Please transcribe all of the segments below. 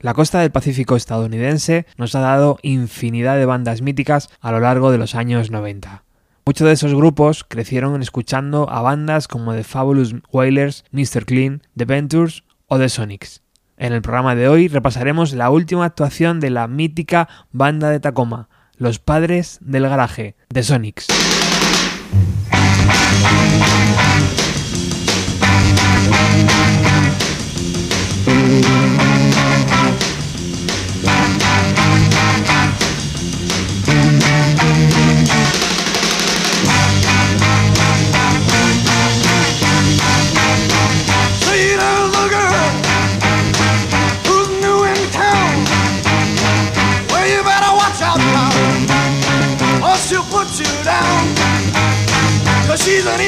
La costa del Pacífico estadounidense nos ha dado infinidad de bandas míticas a lo largo de los años 90. Muchos de esos grupos crecieron escuchando a bandas como The Fabulous Wailers, Mr. Clean, The Ventures o The Sonics. En el programa de hoy repasaremos la última actuación de la mítica banda de Tacoma, Los Padres del Garaje, The Sonics.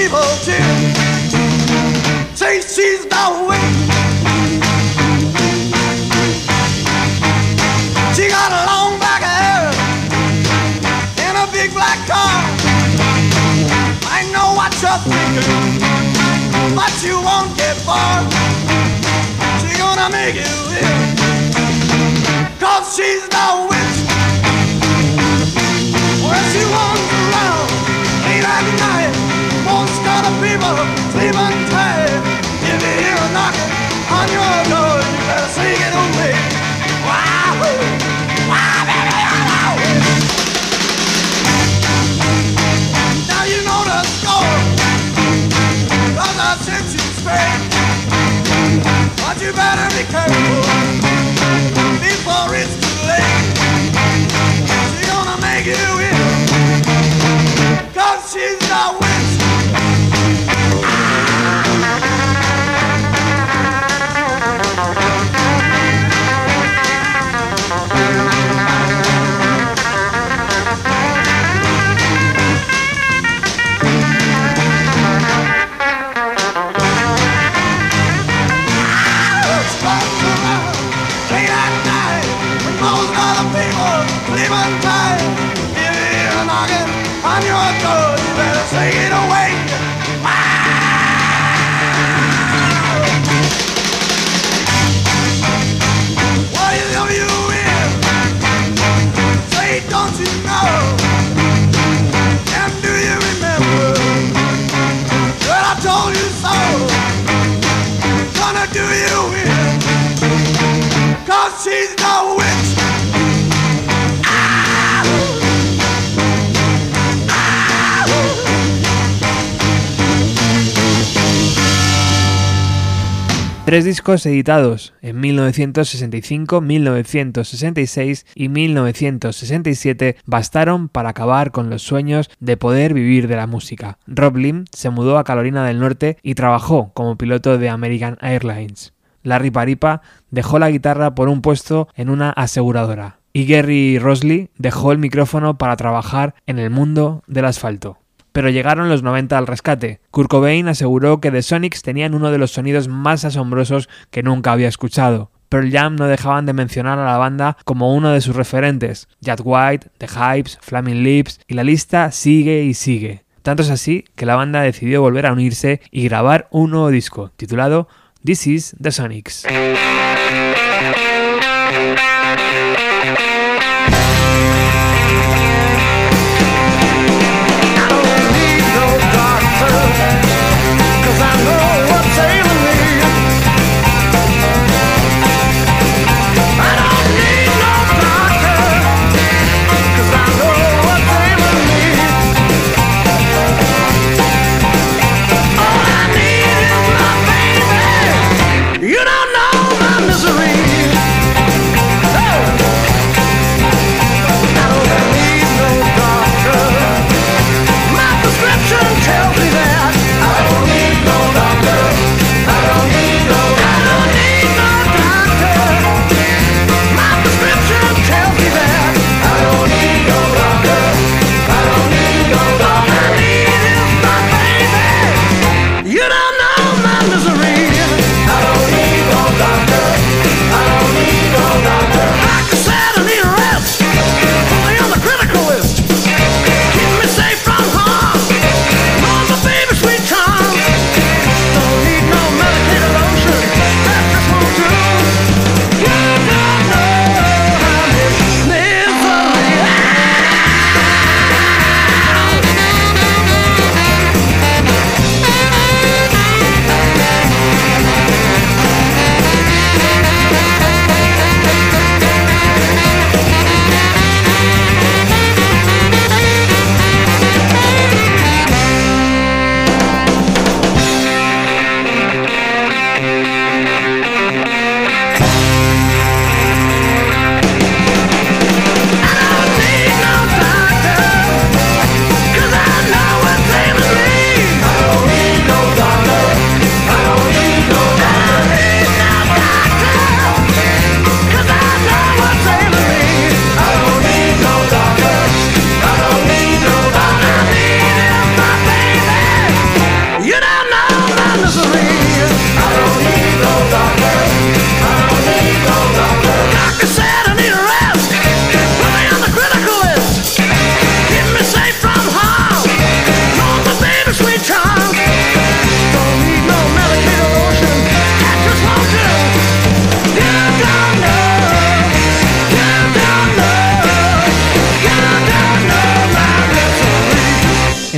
Evil chick. Say she's the witch. She got a long black hair and a big black car. I know what you're thinking, but you won't get far. She's gonna make you ill, cause she's the witch. Tres discos editados en 1965, 1966 y 1967 bastaron para acabar con los sueños de poder vivir de la música. Rob Lim se mudó a Carolina del Norte y trabajó como piloto de American Airlines. Larry Paripa dejó la guitarra por un puesto en una aseguradora. Y Gary Rosley dejó el micrófono para trabajar en el mundo del asfalto pero llegaron los 90 al rescate. Kurt Cobain aseguró que The Sonics tenían uno de los sonidos más asombrosos que nunca había escuchado. Pearl Jam no dejaban de mencionar a la banda como uno de sus referentes. Jack White, The Hypes, Flaming Lips y la lista sigue y sigue. Tanto es así que la banda decidió volver a unirse y grabar un nuevo disco titulado This is The Sonics.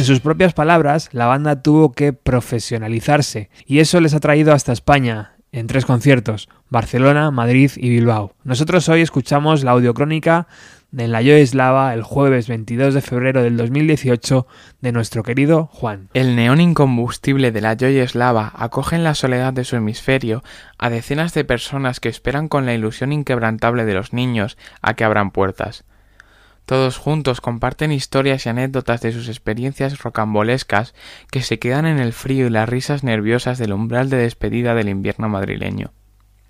En sus propias palabras, la banda tuvo que profesionalizarse y eso les ha traído hasta España, en tres conciertos, Barcelona, Madrid y Bilbao. Nosotros hoy escuchamos la audiocrónica de La Yo Eslava el jueves 22 de febrero del 2018 de nuestro querido Juan. El neón incombustible de la Joy Eslava acoge en la soledad de su hemisferio a decenas de personas que esperan con la ilusión inquebrantable de los niños a que abran puertas. Todos juntos comparten historias y anécdotas de sus experiencias rocambolescas que se quedan en el frío y las risas nerviosas del umbral de despedida del invierno madrileño.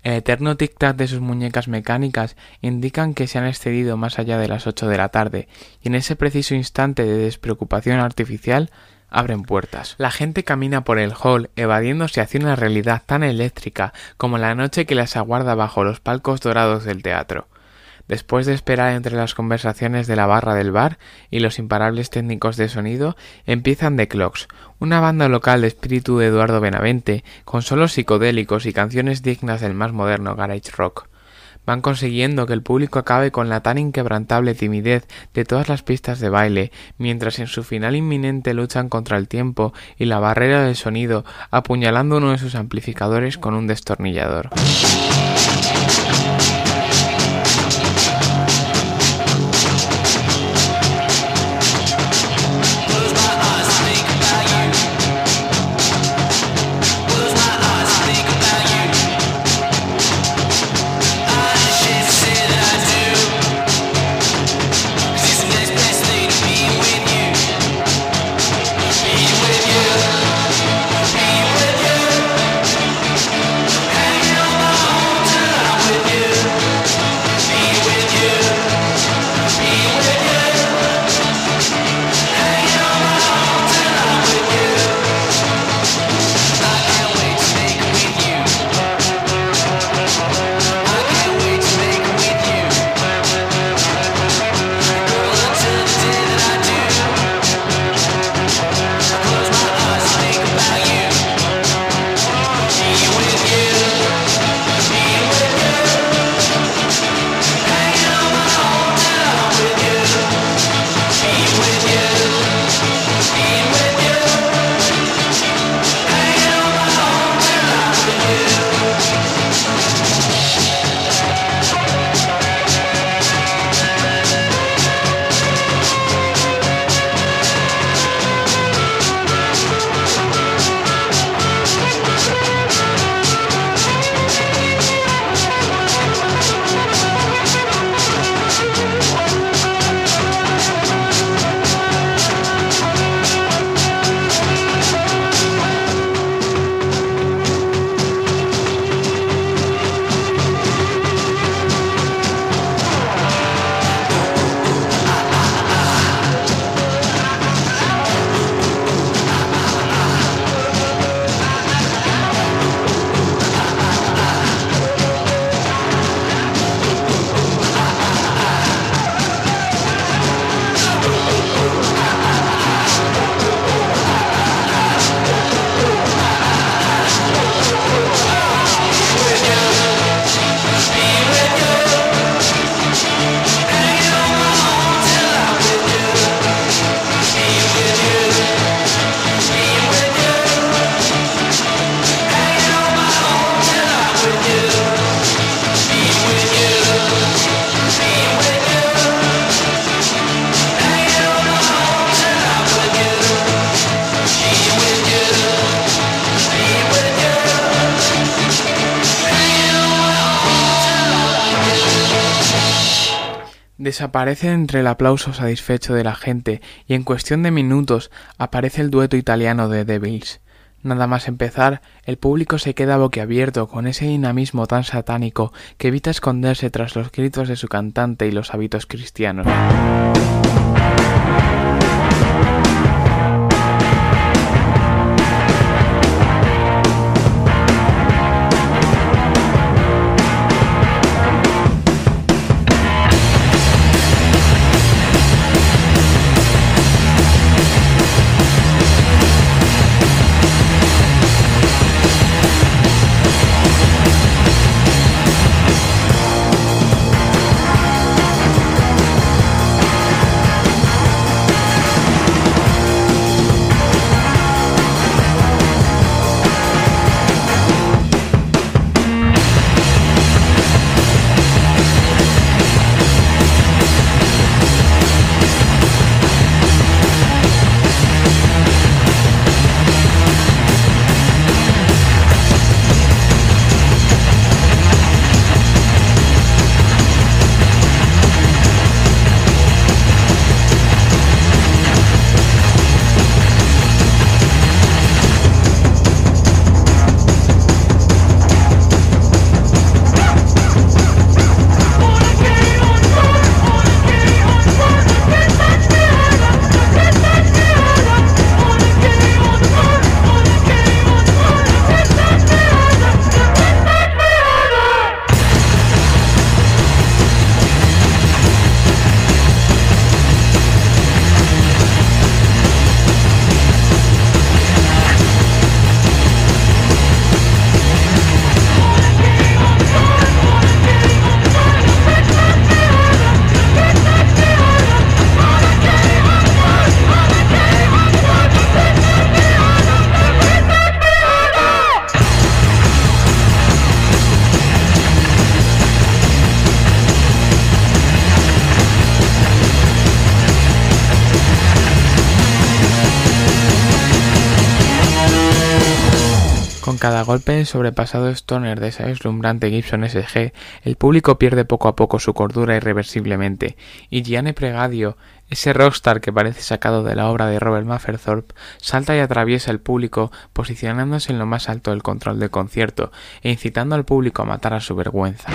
El eterno tic-tac de sus muñecas mecánicas indican que se han excedido más allá de las ocho de la tarde, y en ese preciso instante de despreocupación artificial abren puertas. La gente camina por el hall, evadiéndose hacia una realidad tan eléctrica como la noche que las aguarda bajo los palcos dorados del teatro. Después de esperar entre las conversaciones de la barra del bar y los imparables técnicos de sonido, empiezan The Clocks, una banda local de espíritu de Eduardo Benavente, con solos psicodélicos y canciones dignas del más moderno garage rock. Van consiguiendo que el público acabe con la tan inquebrantable timidez de todas las pistas de baile, mientras en su final inminente luchan contra el tiempo y la barrera del sonido, apuñalando uno de sus amplificadores con un destornillador. Desaparece entre el aplauso satisfecho de la gente y en cuestión de minutos aparece el dueto italiano de Devils. Nada más empezar, el público se queda boquiabierto con ese dinamismo tan satánico que evita esconderse tras los gritos de su cantante y los hábitos cristianos. Golpe en sobrepasado stoner de esa deslumbrante Gibson SG, el público pierde poco a poco su cordura irreversiblemente, y Gianni Pregadio, ese rockstar que parece sacado de la obra de Robert Mapplethorpe, salta y atraviesa el público, posicionándose en lo más alto del control del concierto e incitando al público a matar a su vergüenza.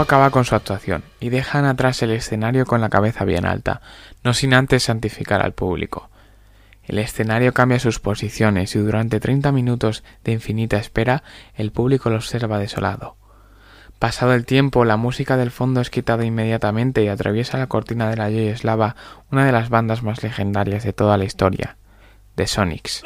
Acaba con su actuación y dejan atrás el escenario con la cabeza bien alta, no sin antes santificar al público. El escenario cambia sus posiciones y durante treinta minutos de infinita espera el público lo observa desolado. Pasado el tiempo, la música del fondo es quitada inmediatamente y atraviesa la cortina de la Eslava una de las bandas más legendarias de toda la historia, The Sonics.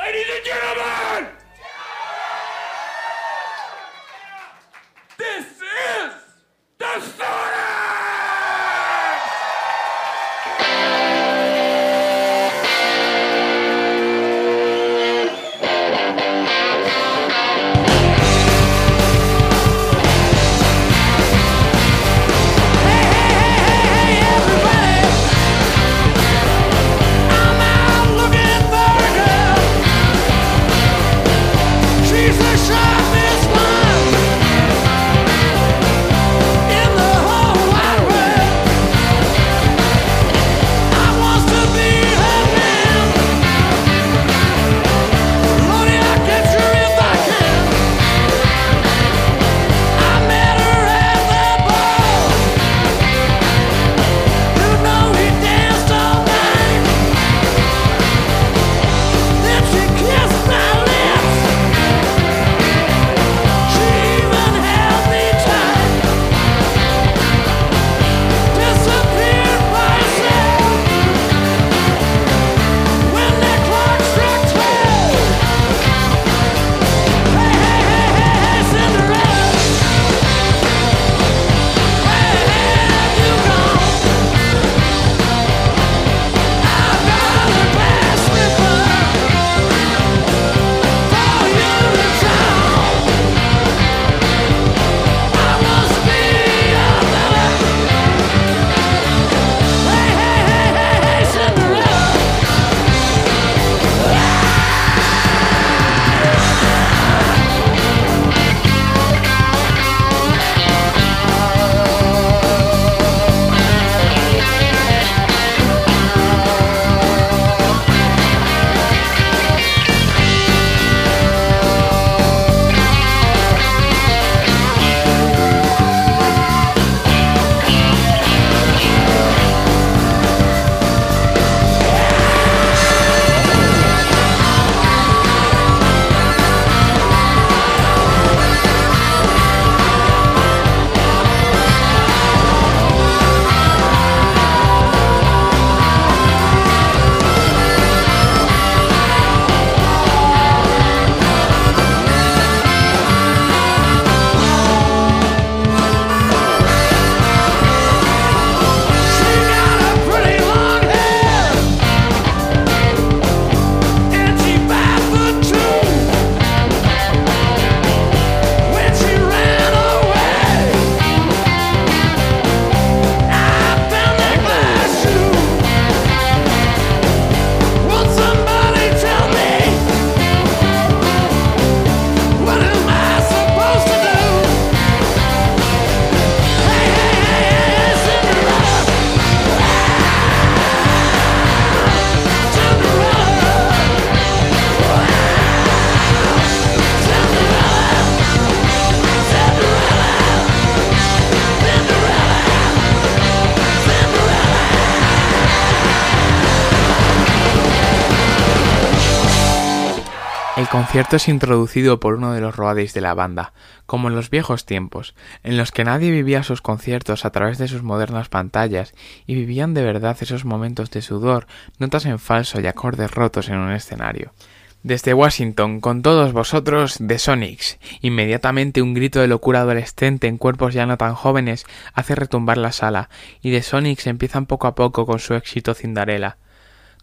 Concierto es introducido por uno de los roadies de la banda, como en los viejos tiempos, en los que nadie vivía sus conciertos a través de sus modernas pantallas y vivían de verdad esos momentos de sudor, notas en falso y acordes rotos en un escenario. Desde Washington, con todos vosotros, The Sonics. Inmediatamente un grito de locura adolescente en cuerpos ya no tan jóvenes hace retumbar la sala, y The Sonics empiezan poco a poco con su éxito Cinderella.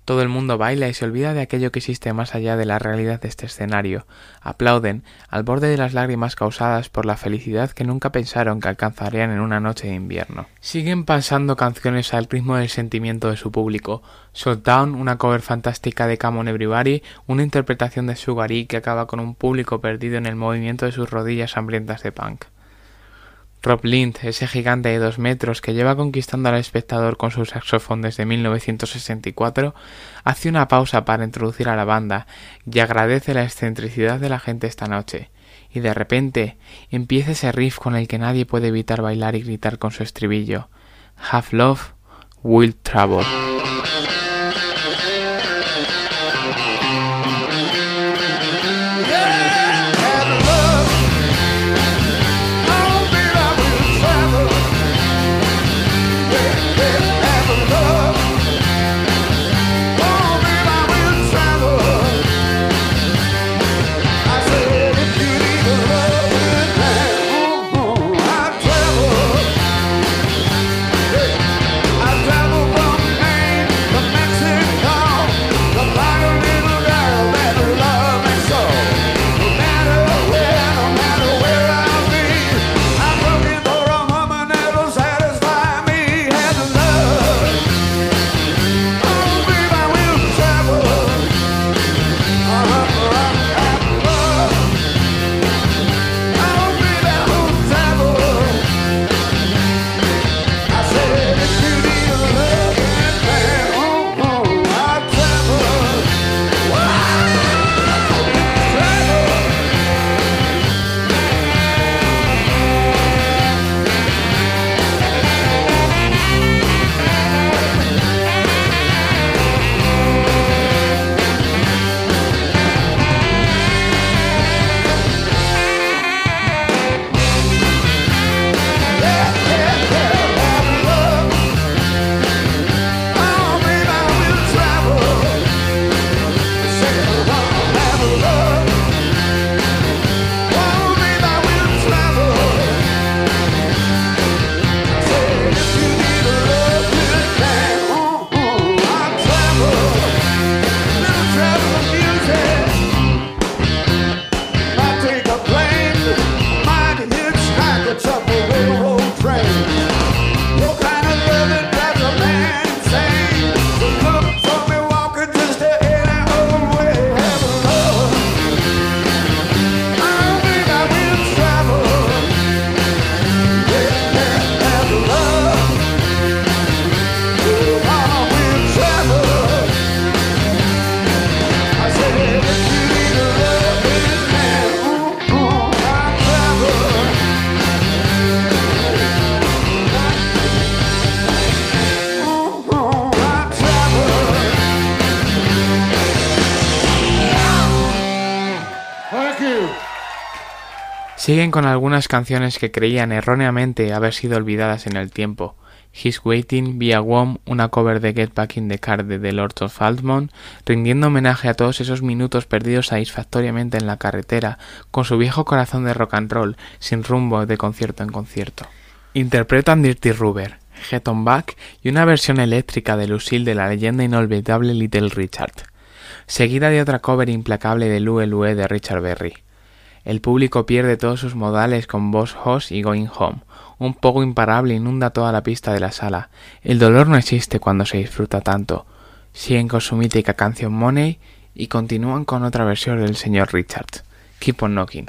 Todo el mundo baila y se olvida de aquello que existe más allá de la realidad de este escenario. Aplauden, al borde de las lágrimas causadas por la felicidad que nunca pensaron que alcanzarían en una noche de invierno. Siguen pasando canciones al ritmo del sentimiento de su público. Shutdown, una cover fantástica de Camon Everybody, una interpretación de Sugary que acaba con un público perdido en el movimiento de sus rodillas hambrientas de punk. Rob Lind, ese gigante de dos metros que lleva conquistando al espectador con su saxofón desde 1964, hace una pausa para introducir a la banda y agradece la excentricidad de la gente esta noche. Y de repente empieza ese riff con el que nadie puede evitar bailar y gritar con su estribillo. Have love, will travel. Siguen con algunas canciones que creían erróneamente haber sido olvidadas en el tiempo. He's Waiting, Via Wom, una cover de Get Back in the Car de The Lord of Altmont, rindiendo homenaje a todos esos minutos perdidos satisfactoriamente en la carretera, con su viejo corazón de rock and roll, sin rumbo de concierto en concierto. Interpretan Dirty Rubber, Get On Back y una versión eléctrica de Lucille de la leyenda inolvidable Little Richard, seguida de otra cover implacable de Lue Lue de Richard Berry. El público pierde todos sus modales con Boss Hoss y Going Home. Un poco imparable inunda toda la pista de la sala. El dolor no existe cuando se disfruta tanto. Siguen con su mítica canción Money y continúan con otra versión del señor Richard. Keep on knocking.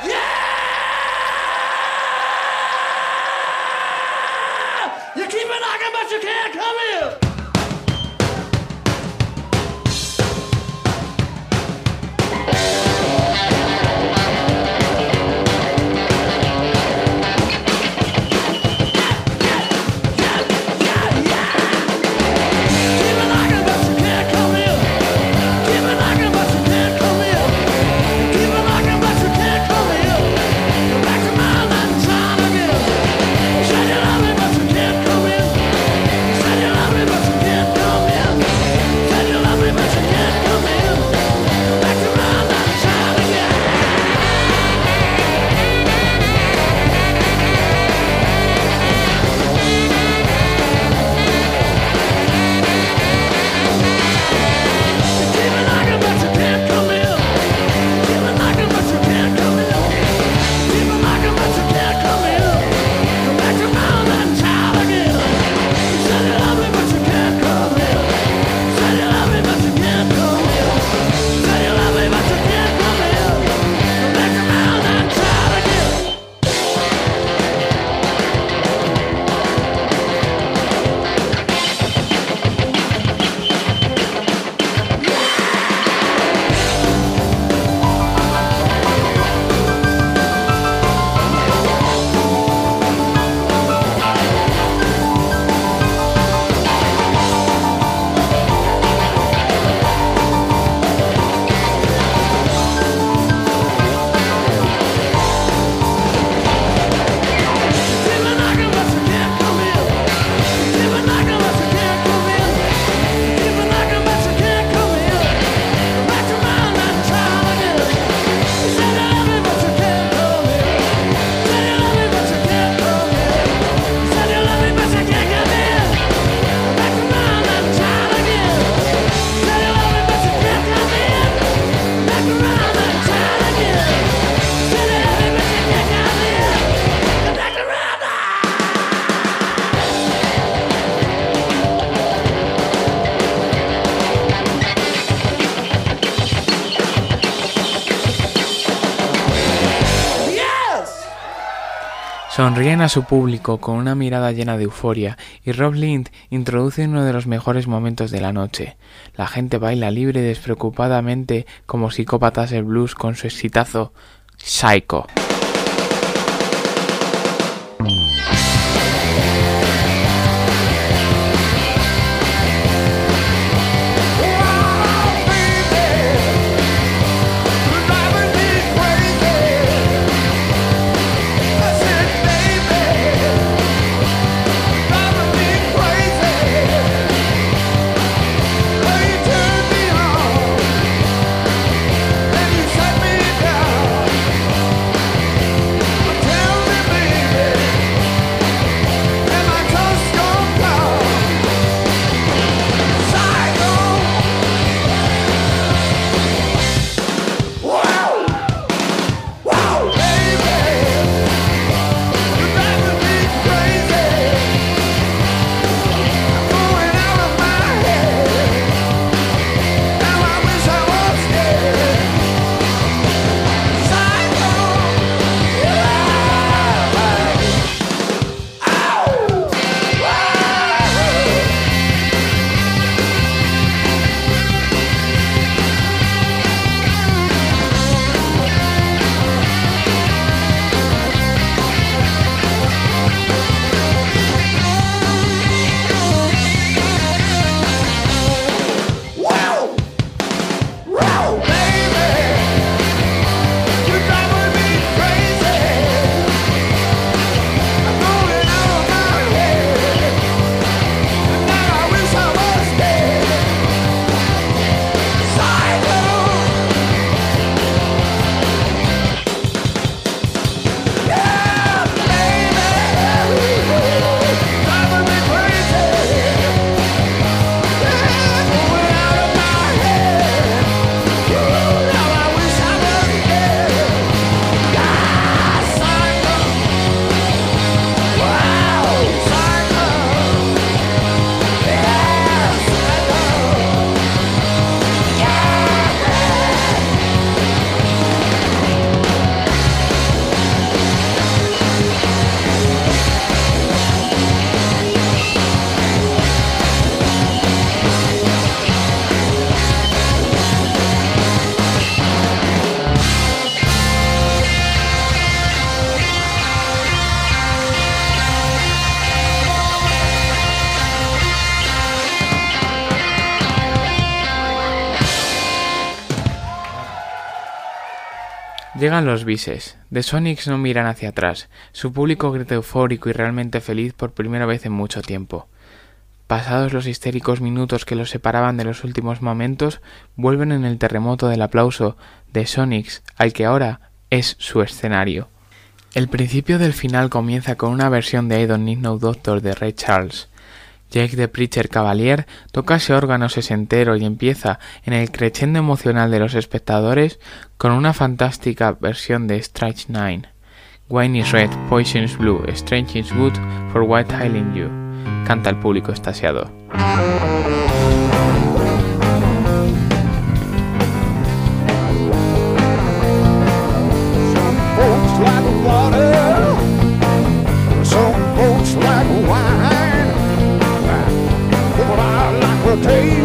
Sonríen a su público con una mirada llena de euforia y Rob Lind introduce uno de los mejores momentos de la noche. La gente baila libre y despreocupadamente como psicópatas el blues con su exitazo Psycho. Llegan los bises. The Sonics no miran hacia atrás. Su público grita eufórico y realmente feliz por primera vez en mucho tiempo. Pasados los histéricos minutos que los separaban de los últimos momentos, vuelven en el terremoto del aplauso de Sonics, al que ahora es su escenario. El principio del final comienza con una versión de I Don't Need No Doctor de Ray Charles. Jake de Preacher Cavalier toca ese órgano sesentero y empieza en el crescendo emocional de los espectadores con una fantástica versión de Stretch Nine. Wine is red, poison is blue, strange is good for white hailing you. Canta el público estasiado. Hey.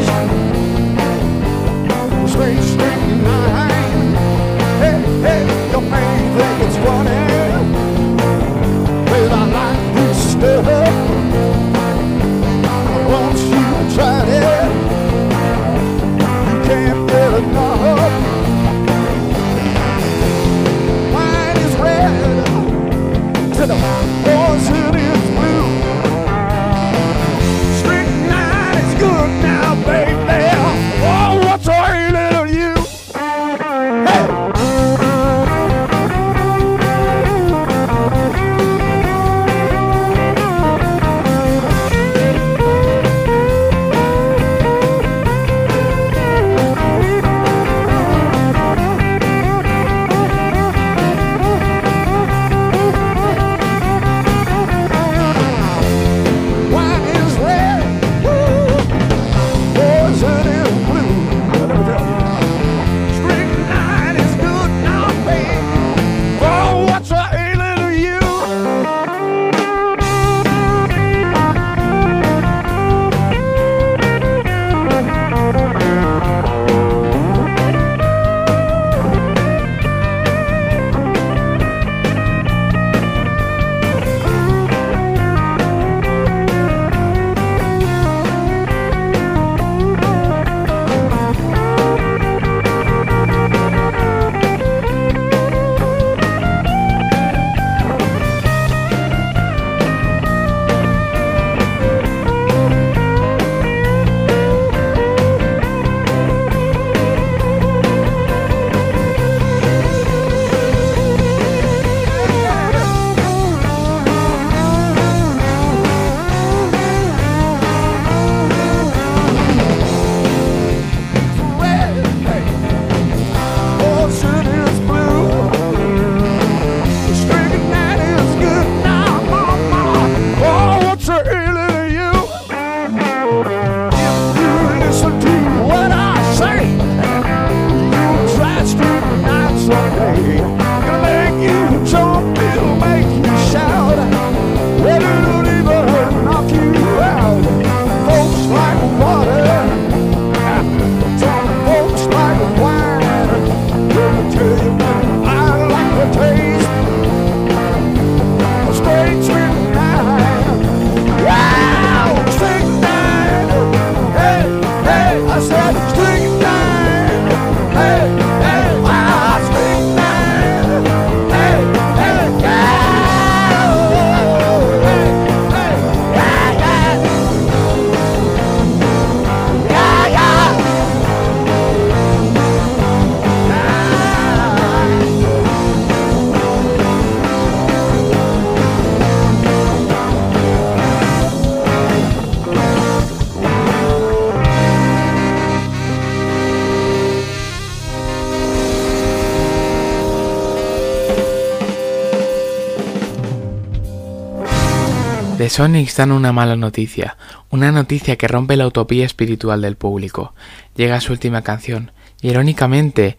Sonics dan una mala noticia, una noticia que rompe la utopía espiritual del público. Llega su última canción, y irónicamente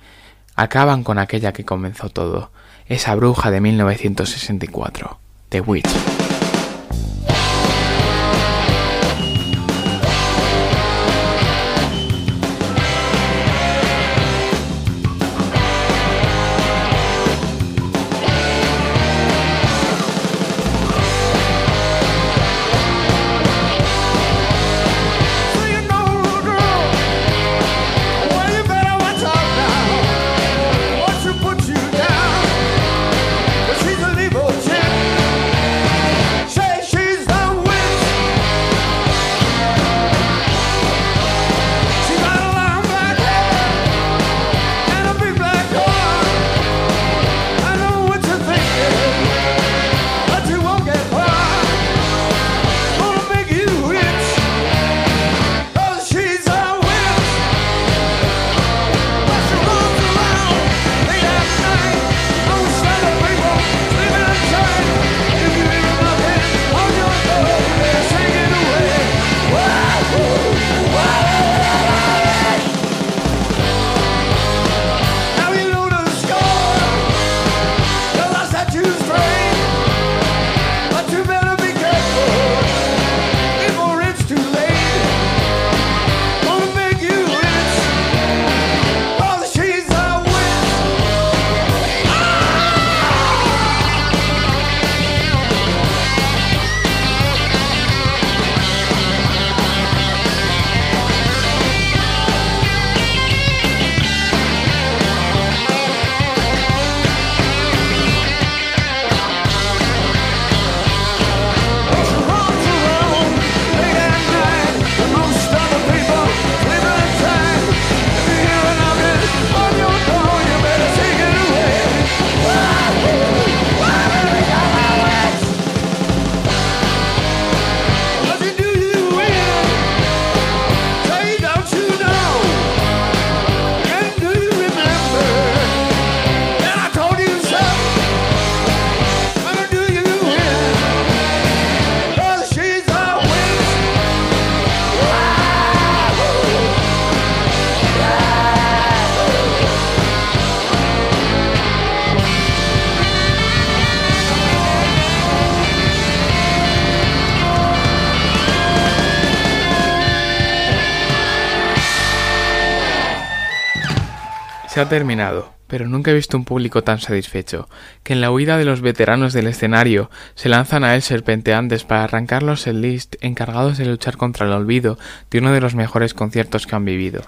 acaban con aquella que comenzó todo, esa bruja de 1964, The Witch. Ha terminado, pero nunca he visto un público tan satisfecho, que en la huida de los veteranos del escenario se lanzan a él serpenteantes para arrancar los list encargados de luchar contra el olvido de uno de los mejores conciertos que han vivido.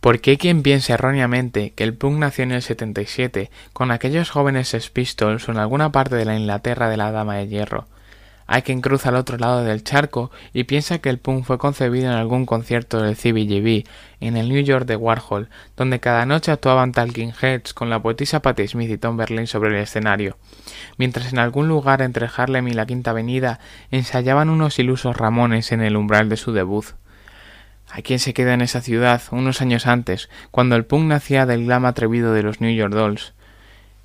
¿Por qué quien piense erróneamente que el punk nació en el 77 con aquellos jóvenes Sex o en alguna parte de la Inglaterra de la Dama de Hierro? Hay quien cruza al otro lado del charco y piensa que el punk fue concebido en algún concierto del CBGB en el New York de Warhol, donde cada noche actuaban Talking Heads con la poetisa Patti Smith y Tom Berlin sobre el escenario, mientras en algún lugar entre Harlem y la Quinta Avenida ensayaban unos ilusos Ramones en el umbral de su debut. Hay quien se queda en esa ciudad unos años antes, cuando el punk nacía del glam atrevido de los New York Dolls.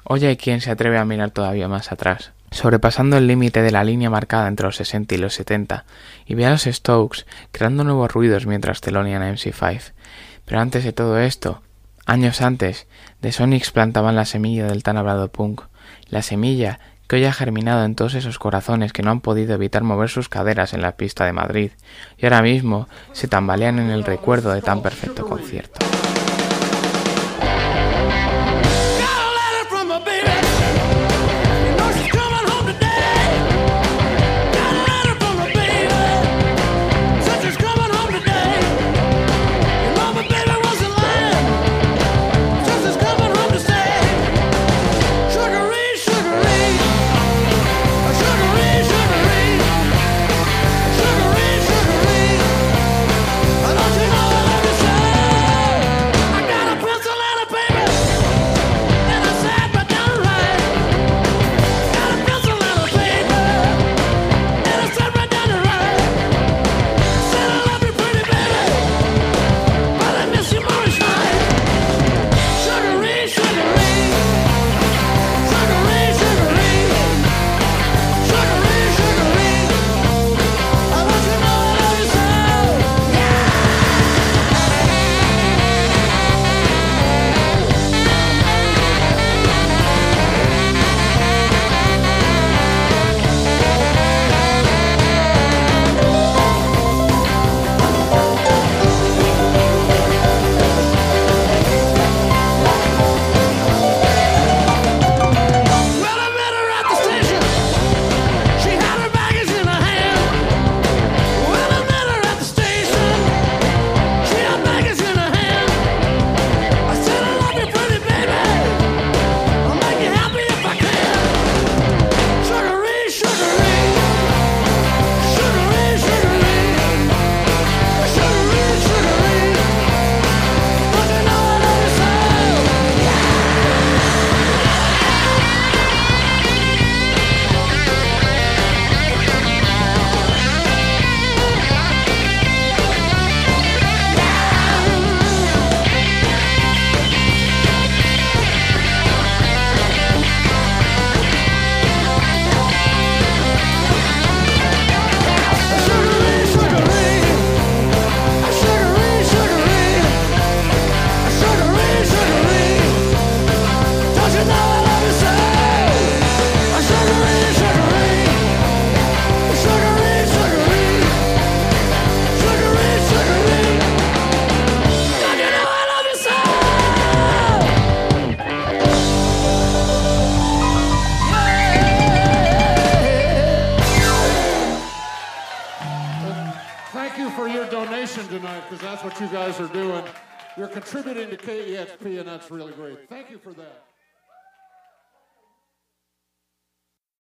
Hoy hay quien se atreve a mirar todavía más atrás sobrepasando el límite de la línea marcada entre los 60 y los 70, y ve a los Stokes creando nuevos ruidos mientras telonean a MC5. Pero antes de todo esto, años antes, The Sonics plantaban la semilla del tan hablado punk, la semilla que hoy ha germinado en todos esos corazones que no han podido evitar mover sus caderas en la pista de Madrid, y ahora mismo se tambalean en el recuerdo de tan perfecto concierto.